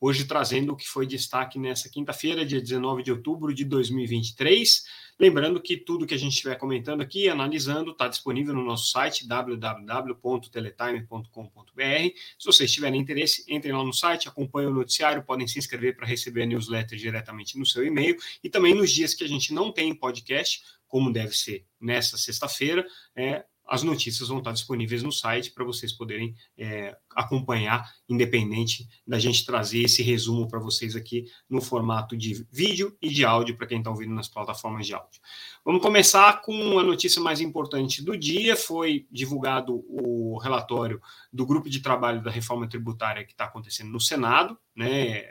hoje trazendo o que foi destaque nessa quinta-feira, dia 19 de outubro de 2023. Lembrando que tudo que a gente estiver comentando aqui, analisando, está disponível no nosso site www.teletime.com.br. Se vocês tiverem interesse, entrem lá no site, acompanhem o noticiário, podem se inscrever para receber a newsletter diretamente no seu e-mail e também nos dias que a gente não tem podcast, como deve ser nessa sexta-feira, é, as notícias vão estar disponíveis no site para vocês poderem é, acompanhar, independente da gente trazer esse resumo para vocês aqui no formato de vídeo e de áudio para quem está ouvindo nas plataformas de áudio. Vamos começar com a notícia mais importante do dia. Foi divulgado o relatório do grupo de trabalho da reforma tributária que está acontecendo no Senado, né?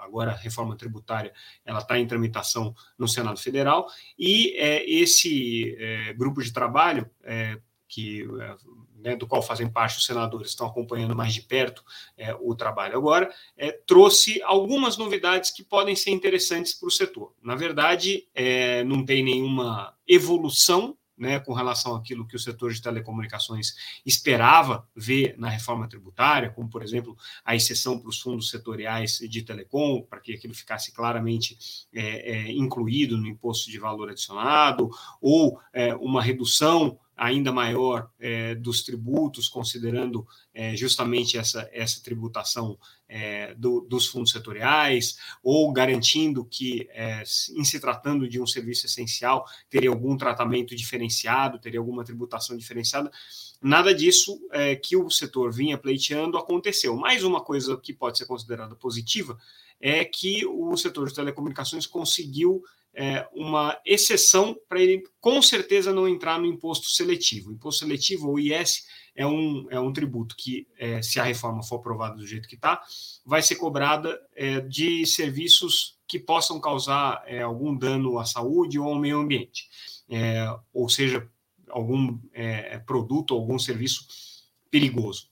Agora a reforma tributária ela está em tramitação no Senado Federal e é, esse é, grupo de trabalho é, que é, né, do qual fazem parte os senadores, estão acompanhando mais de perto é, o trabalho agora, é, trouxe algumas novidades que podem ser interessantes para o setor. Na verdade, é, não tem nenhuma evolução né, com relação àquilo que o setor de telecomunicações esperava ver na reforma tributária, como, por exemplo, a exceção para os fundos setoriais de telecom, para que aquilo ficasse claramente é, é, incluído no imposto de valor adicionado, ou é, uma redução ainda maior é, dos tributos, considerando é, justamente essa, essa tributação é, do, dos fundos setoriais, ou garantindo que, é, em se tratando de um serviço essencial, teria algum tratamento diferenciado, teria alguma tributação diferenciada. Nada disso é, que o setor vinha pleiteando aconteceu. Mais uma coisa que pode ser considerada positiva é que o setor de telecomunicações conseguiu é, uma exceção para ele com certeza não entrar no imposto seletivo. O imposto seletivo, o IS, é um, é um tributo que, é, se a reforma for aprovada do jeito que está, vai ser cobrada é, de serviços que possam causar é, algum dano à saúde ou ao meio ambiente, é, ou seja, algum é, produto, algum serviço perigoso.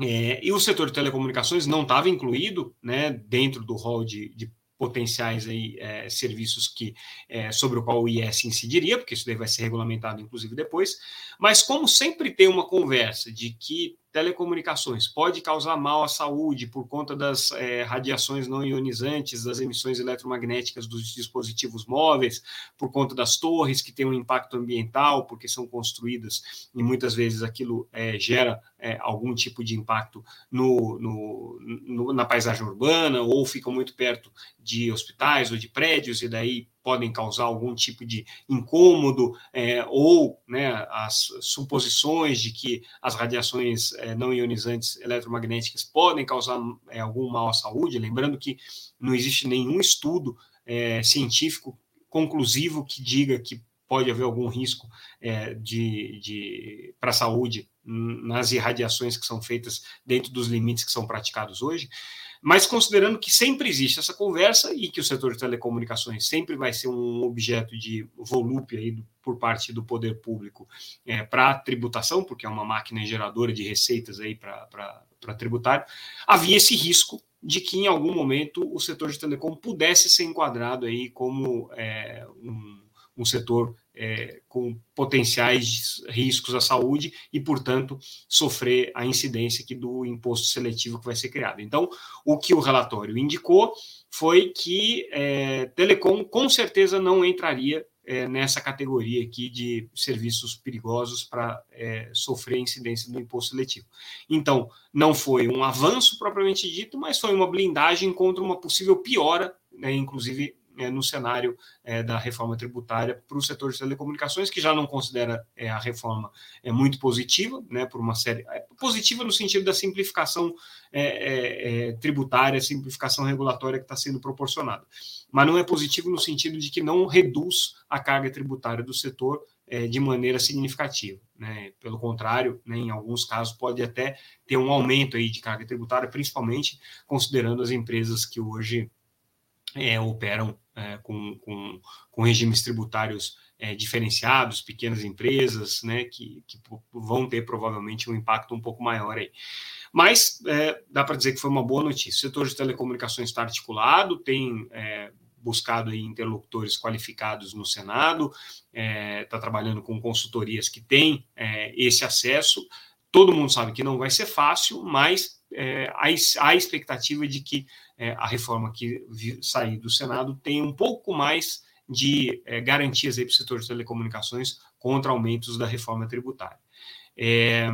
e o setor de telecomunicações não estava incluído né, dentro do rol de, de potenciais aí, é, serviços que é, sobre o qual o IS incidiria, porque isso daí vai ser regulamentado, inclusive, depois. Mas como sempre tem uma conversa de que telecomunicações pode causar mal à saúde por conta das é, radiações não ionizantes, das emissões eletromagnéticas dos dispositivos móveis, por conta das torres que têm um impacto ambiental, porque são construídas e muitas vezes aquilo é, gera é, algum tipo de impacto no, no, no, na paisagem urbana ou ficam muito perto de hospitais ou de prédios e daí podem causar algum tipo de incômodo, é, ou né, as suposições de que as radiações é, não ionizantes eletromagnéticas podem causar é, algum mal à saúde. Lembrando que não existe nenhum estudo é, científico conclusivo que diga que pode haver algum risco é, de, de para a saúde nas irradiações que são feitas dentro dos limites que são praticados hoje. Mas considerando que sempre existe essa conversa e que o setor de telecomunicações sempre vai ser um objeto de volúpia aí por parte do poder público é, para tributação, porque é uma máquina geradora de receitas aí para tributário, havia esse risco de que em algum momento o setor de telecom pudesse ser enquadrado aí como é, um, um setor é, com potenciais riscos à saúde e, portanto, sofrer a incidência aqui do imposto seletivo que vai ser criado. Então, o que o relatório indicou foi que é, telecom com certeza não entraria é, nessa categoria aqui de serviços perigosos para é, sofrer incidência do imposto seletivo. Então, não foi um avanço propriamente dito, mas foi uma blindagem contra uma possível piora, né, inclusive é, no cenário é, da reforma tributária para o setor de telecomunicações, que já não considera é, a reforma é, muito positiva, né, por uma série. É, positiva no sentido da simplificação é, tributária, simplificação regulatória que está sendo proporcionada. Mas não é positivo no sentido de que não reduz a carga tributária do setor de maneira significativa. Né? Pelo contrário, né, em alguns casos pode até ter um aumento aí de carga tributária, principalmente considerando as empresas que hoje é, operam é, com, com, com, regimes tributários é, diferenciados, pequenas empresas, né, que, que, vão ter provavelmente um impacto um pouco maior aí. Mas é, dá para dizer que foi uma boa notícia. O setor de telecomunicações está articulado, tem é, buscado aí interlocutores qualificados no Senado, está é, trabalhando com consultorias que têm esse acesso. Todo mundo sabe que não vai ser fácil, mas é, há, há expectativa de que a reforma que sair do Senado tenha um pouco mais de é, garantias para o setor de telecomunicações contra aumentos da reforma tributária. É,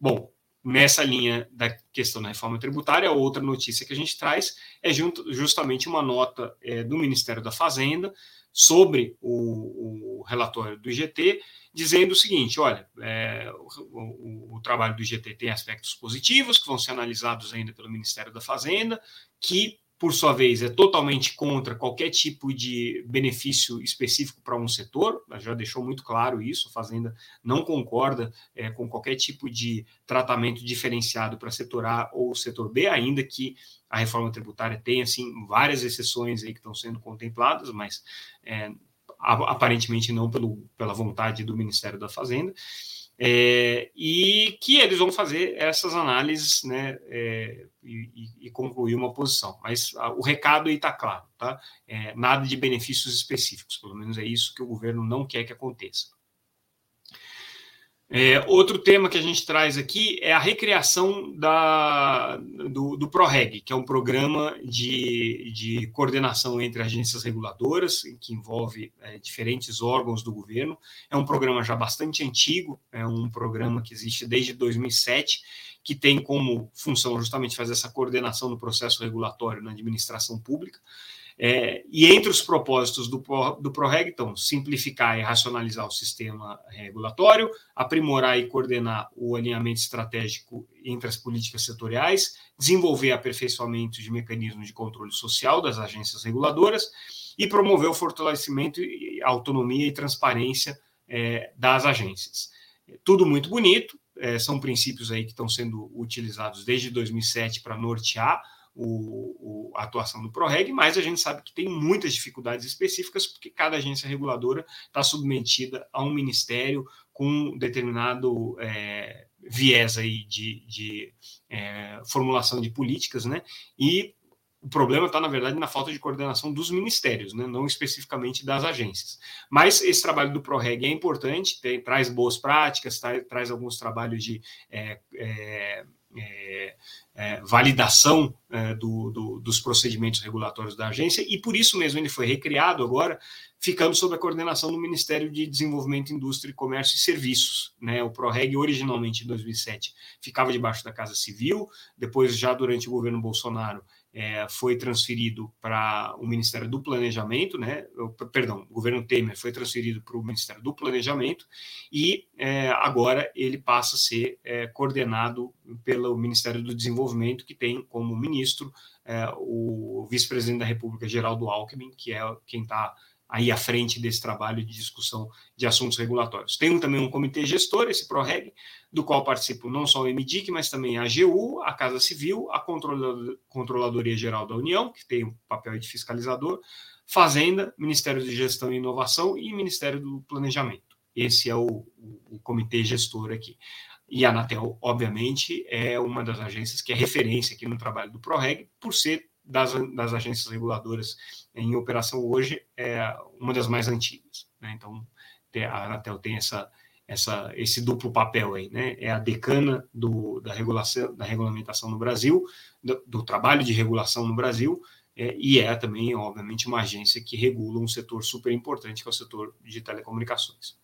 bom, nessa linha da questão da reforma tributária, outra notícia que a gente traz é junto, justamente uma nota é, do Ministério da Fazenda sobre o, o, relatório do IGT, dizendo o seguinte: olha, é, o, o, o, trabalho do IGT tem aspectos positivos que vão ser analisados ainda pelo Ministério da Fazenda, que por sua vez, é totalmente contra qualquer tipo de benefício específico para um setor, já deixou muito claro isso, a Fazenda não concorda é, com qualquer tipo de tratamento diferenciado para setor A ou setor B, ainda que a reforma tributária tenha, assim, várias exceções aí que estão sendo contempladas, mas é, aparentemente não pelo, pela vontade do Ministério da Fazenda. É, e que eles vão fazer essas análises né, é, e, e, concluir uma posição. Mas a, o recado aí está claro, tá? É, nada de benefícios específicos, pelo menos é isso que o governo não quer que aconteça. É, outro tema que a gente traz aqui é a recriação da, do, do PROREG, que é um programa de, de coordenação entre agências reguladoras, que envolve é, diferentes órgãos do governo. É um programa já bastante antigo, é um programa que existe desde 2007, que tem como função justamente fazer essa coordenação do processo regulatório na administração pública. É, e entre os propósitos do, do ProReg, então, simplificar e racionalizar o sistema regulatório, aprimorar e coordenar o alinhamento estratégico entre as políticas setoriais, desenvolver aperfeiçoamento de mecanismos de controle social das agências reguladoras e promover o fortalecimento, autonomia e transparência é, das agências. Tudo muito bonito, é, são princípios aí que estão sendo utilizados desde 2007 para nortear o, o, a atuação do ProReg, mas a gente sabe que tem muitas dificuldades específicas, porque cada agência reguladora está submetida a um ministério com determinado é, viés aí de, de é, formulação de políticas, né? E o problema está, na verdade, na falta de coordenação dos ministérios, né? não especificamente das agências. Mas esse trabalho do ProReg é importante, tem, traz boas práticas, tá, traz alguns trabalhos de é, é, validação é, do, do, dos procedimentos regulatórios da agência, e por isso mesmo ele foi recriado agora, ficando sob a coordenação do Ministério de Desenvolvimento, Indústria, Comércio e Serviços. Né? O ProReg, originalmente, em 2007, ficava debaixo da Casa Civil, depois, já durante o governo Bolsonaro, é, foi transferido para o Ministério do Planejamento, né? Perdão, o governo Temer foi transferido para o Ministério do Planejamento e é, agora ele passa a ser é, coordenado pelo Ministério do Desenvolvimento, que tem como ministro é, o vice-presidente da República, Geraldo Alckmin, que é quem está aí à frente desse trabalho de discussão de assuntos regulatórios. Tem também um comitê gestor, esse PROREG, do qual participam não só o MDIC, mas também a AGU, a Casa Civil, a Controladoria Geral da União, que tem o um papel de fiscalizador, Fazenda, Ministério de Gestão e Inovação e Ministério do Planejamento. Esse é o, o, comitê gestor aqui. E a Anatel, obviamente, é uma das agências que é referência aqui no trabalho do PROREG, por ser das, das agências reguladoras em operação hoje é uma das mais antigas. Né? Então, a Anatel tem essa, essa, esse duplo papel aí, né? É a decana do, da regulação, da regulamentação no Brasil, do, do trabalho de regulação no Brasil, é, e é também, obviamente, uma agência que regula um setor super importante, que é o setor de telecomunicações.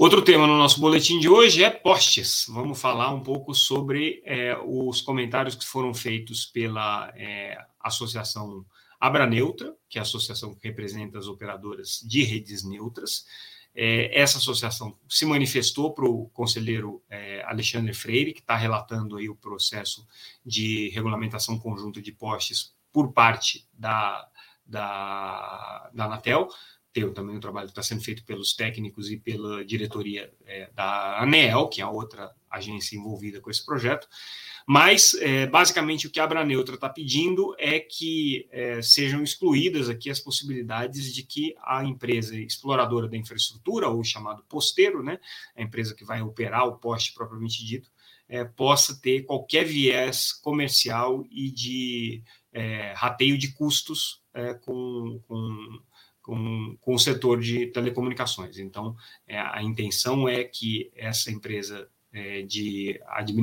Outro tema no nosso boletim de hoje é postes. Vamos falar um pouco sobre é, os comentários que foram feitos pela é, Associação Abra Neutra, que é a associação que representa as operadoras de redes neutras. É, essa associação se manifestou para o conselheiro é, Alexandre Freire, que está relatando aí o processo de regulamentação conjunta de postes por parte da, da, da Anatel tem também o trabalho que está sendo feito pelos técnicos e pela diretoria é, da ANEEL, que é a outra agência envolvida com esse projeto. Mas, é, basicamente, o que a Abra Neutra está pedindo é que é, sejam excluídas aqui as possibilidades de que a empresa exploradora da infraestrutura, ou chamado posteiro, né, a empresa que vai operar o poste propriamente dito, é, possa ter qualquer viés comercial e de é, rateio de custos é, com, com, com, com, o setor de telecomunicações. Então, é, a intenção é que essa empresa é, de,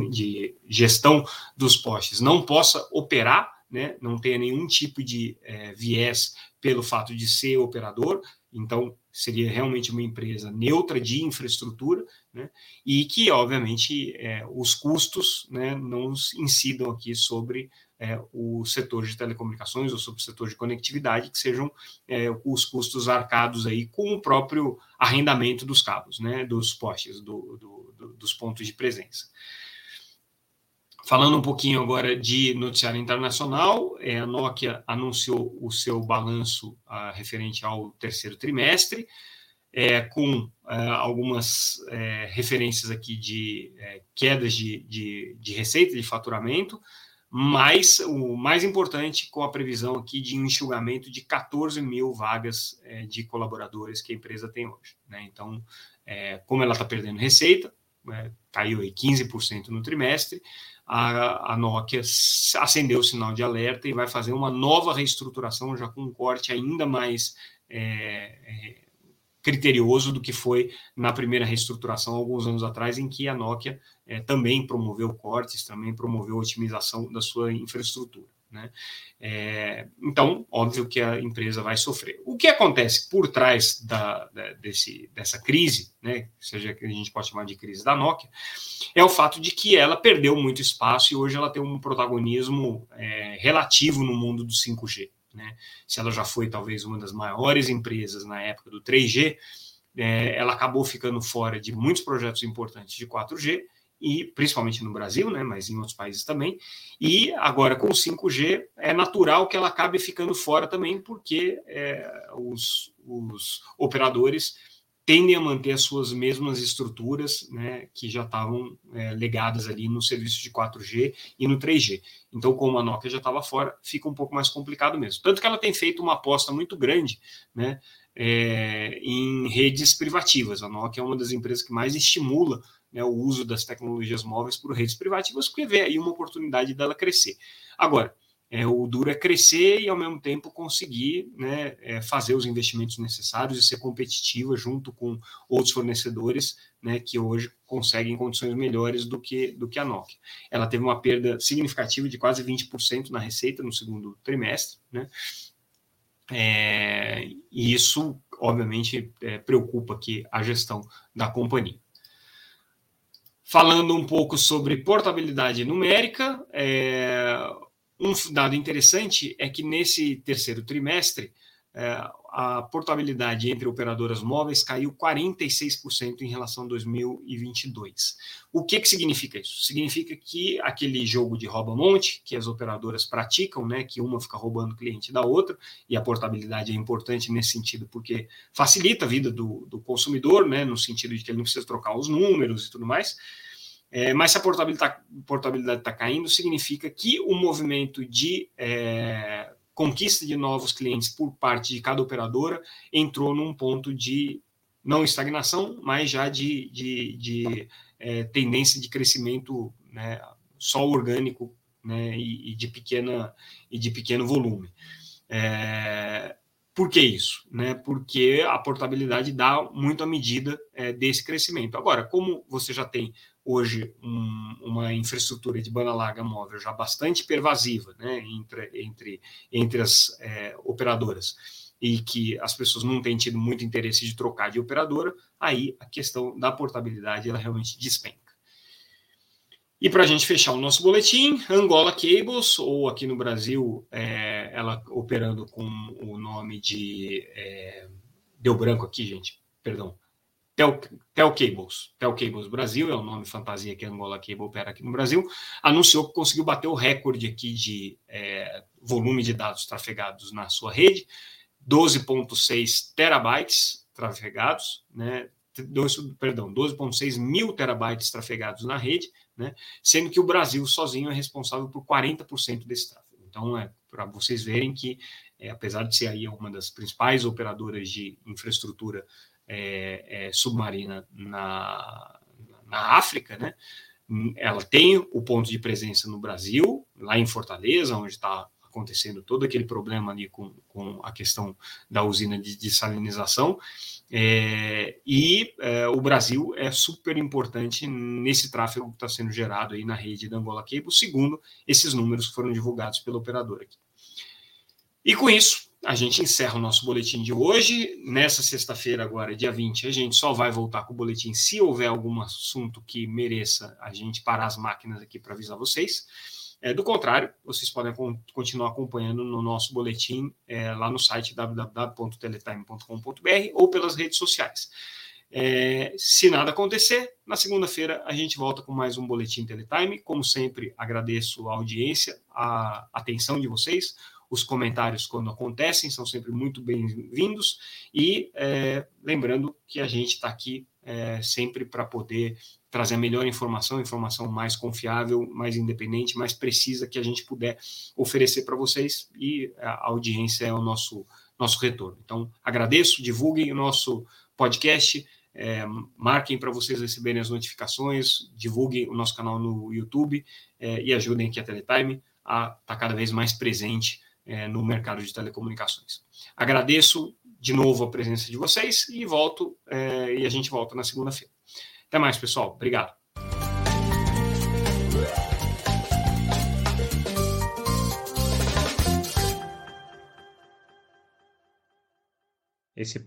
de, gestão dos postes não possa operar, né, não tenha nenhum tipo de é, viés pelo fato de ser operador, então seria realmente uma empresa neutra de infraestrutura, né, e que, obviamente, é, os custos né, não incidam aqui sobre é, o setor de telecomunicações ou sobre o setor de conectividade, que sejam é, os custos arcados aí com o próprio arrendamento dos cabos, né, dos postes, do, do, do, dos pontos de presença. Falando um pouquinho agora de noticiário internacional, é, a Nokia anunciou o seu balanço ah, referente ao terceiro trimestre, é, com ah, algumas é, referências aqui de é, quedas de, de, de receita, de faturamento, mas o mais importante com a previsão aqui de enxugamento de 14 mil vagas é, de colaboradores que a empresa tem hoje. Né? Então, é, como ela está perdendo receita, é, caiu aí 15% no trimestre, a, a Nokia acendeu o sinal de alerta e vai fazer uma nova reestruturação, já com um corte ainda mais é, é, criterioso do que foi na primeira reestruturação alguns anos atrás, em que a Nokia é, também promoveu cortes, também promoveu otimização da sua infraestrutura. Né? É, então, óbvio que a empresa vai sofrer. O que acontece por trás da, da, desse, dessa crise, né, seja que a gente pode chamar de crise da Nokia, é o fato de que ela perdeu muito espaço e hoje ela tem um protagonismo é, relativo no mundo do 5G. Né? Se ela já foi talvez uma das maiores empresas na época do 3G, é, ela acabou ficando fora de muitos projetos importantes de 4G e principalmente no Brasil, né, mas em outros países também. E agora com o 5G é natural que ela acabe ficando fora também, porque é, os, os, operadores tendem a manter as suas mesmas estruturas, né, que já estavam é, legadas ali no serviço de 4G e no 3G. Então, como a Nokia já estava fora, fica um pouco mais complicado mesmo. Tanto que ela tem feito uma aposta muito grande, né, é, em redes privativas. A Nokia é uma das empresas que mais estimula né, o uso das tecnologias móveis por redes privativas, porque vê aí uma oportunidade dela crescer. Agora, é, o duro é crescer e, ao mesmo tempo, conseguir né, é, fazer os investimentos necessários e ser competitiva junto com outros fornecedores né, que hoje conseguem condições melhores do que, do que a Nokia. Ela teve uma perda significativa de quase 20% na receita no segundo trimestre, né? É, e isso, obviamente, é, preocupa aqui a gestão da companhia. Falando um pouco sobre portabilidade numérica, é, um dado interessante é que nesse terceiro trimestre, é, a portabilidade entre operadoras móveis caiu 46% em relação a 2022. O que, que significa isso? Significa que aquele jogo de rouba-monte que as operadoras praticam, né, que uma fica roubando o cliente da outra, e a portabilidade é importante nesse sentido, porque facilita a vida do, do consumidor, né, no sentido de que ele não precisa trocar os números e tudo mais. É, mas se a portabilidade está tá caindo, significa que o movimento de é, conquista de novos clientes por parte de cada operadora entrou num ponto de não estagnação, mas já de, de, de é, tendência de crescimento né, só orgânico né, e, e, de pequena e de pequeno volume. É, por que isso? Né? Porque a portabilidade dá muito à medida é, desse crescimento. Agora, como você já tem hoje um, uma infraestrutura de banda larga móvel já bastante pervasiva né, entre, entre, entre as é, operadoras e que as pessoas não têm tido muito interesse de trocar de operadora, aí a questão da portabilidade ela realmente despenca. E para a gente fechar o nosso boletim, Angola Cables, ou aqui no Brasil, é, ela operando com o nome de. É, deu branco aqui, gente, perdão. Tel, Tel Cables, Tel Cables Brasil, é o nome fantasia que a Angola Cable opera aqui no Brasil, anunciou que conseguiu bater o recorde aqui de é, volume de dados trafegados na sua rede, 12,6 terabytes trafegados, né, 2, perdão, 12,6 mil terabytes trafegados na rede, né? sendo que o Brasil sozinho é responsável por 40% desse tráfego. Então, é para vocês verem que, é, apesar de ser aí uma das principais operadoras de infraestrutura é, é, submarina na, na África, né? ela tem o ponto de presença no Brasil, lá em Fortaleza, onde está acontecendo todo aquele problema ali com, com a questão da usina de desalinização. É, e é, o Brasil é super importante nesse tráfego que está sendo gerado aí na rede da Angola Cable, segundo esses números que foram divulgados pelo operador aqui. E com isso, a gente encerra o nosso boletim de hoje. Nessa sexta-feira, agora, dia 20, a gente só vai voltar com o boletim se houver algum assunto que mereça a gente parar as máquinas aqui para avisar vocês. É, do contrário, vocês podem continuar acompanhando no nosso boletim é, lá no site www.teletime.com.br ou pelas redes sociais. É, se nada acontecer, na segunda-feira a gente volta com mais um Boletim Teletime. Como sempre, agradeço a audiência, a atenção de vocês. Os comentários, quando acontecem, são sempre muito bem-vindos. E é, lembrando que a gente está aqui é, sempre para poder trazer a melhor informação, informação mais confiável, mais independente, mais precisa que a gente puder oferecer para vocês e a audiência é o nosso, nosso retorno. Então, agradeço, divulguem o nosso podcast, é, marquem para vocês receberem as notificações, divulguem o nosso canal no YouTube é, e ajudem aqui a Teletime a estar tá cada vez mais presente é, no mercado de telecomunicações. Agradeço de novo a presença de vocês e volto é, e a gente volta na segunda-feira. Até mais, pessoal. Obrigado. Esse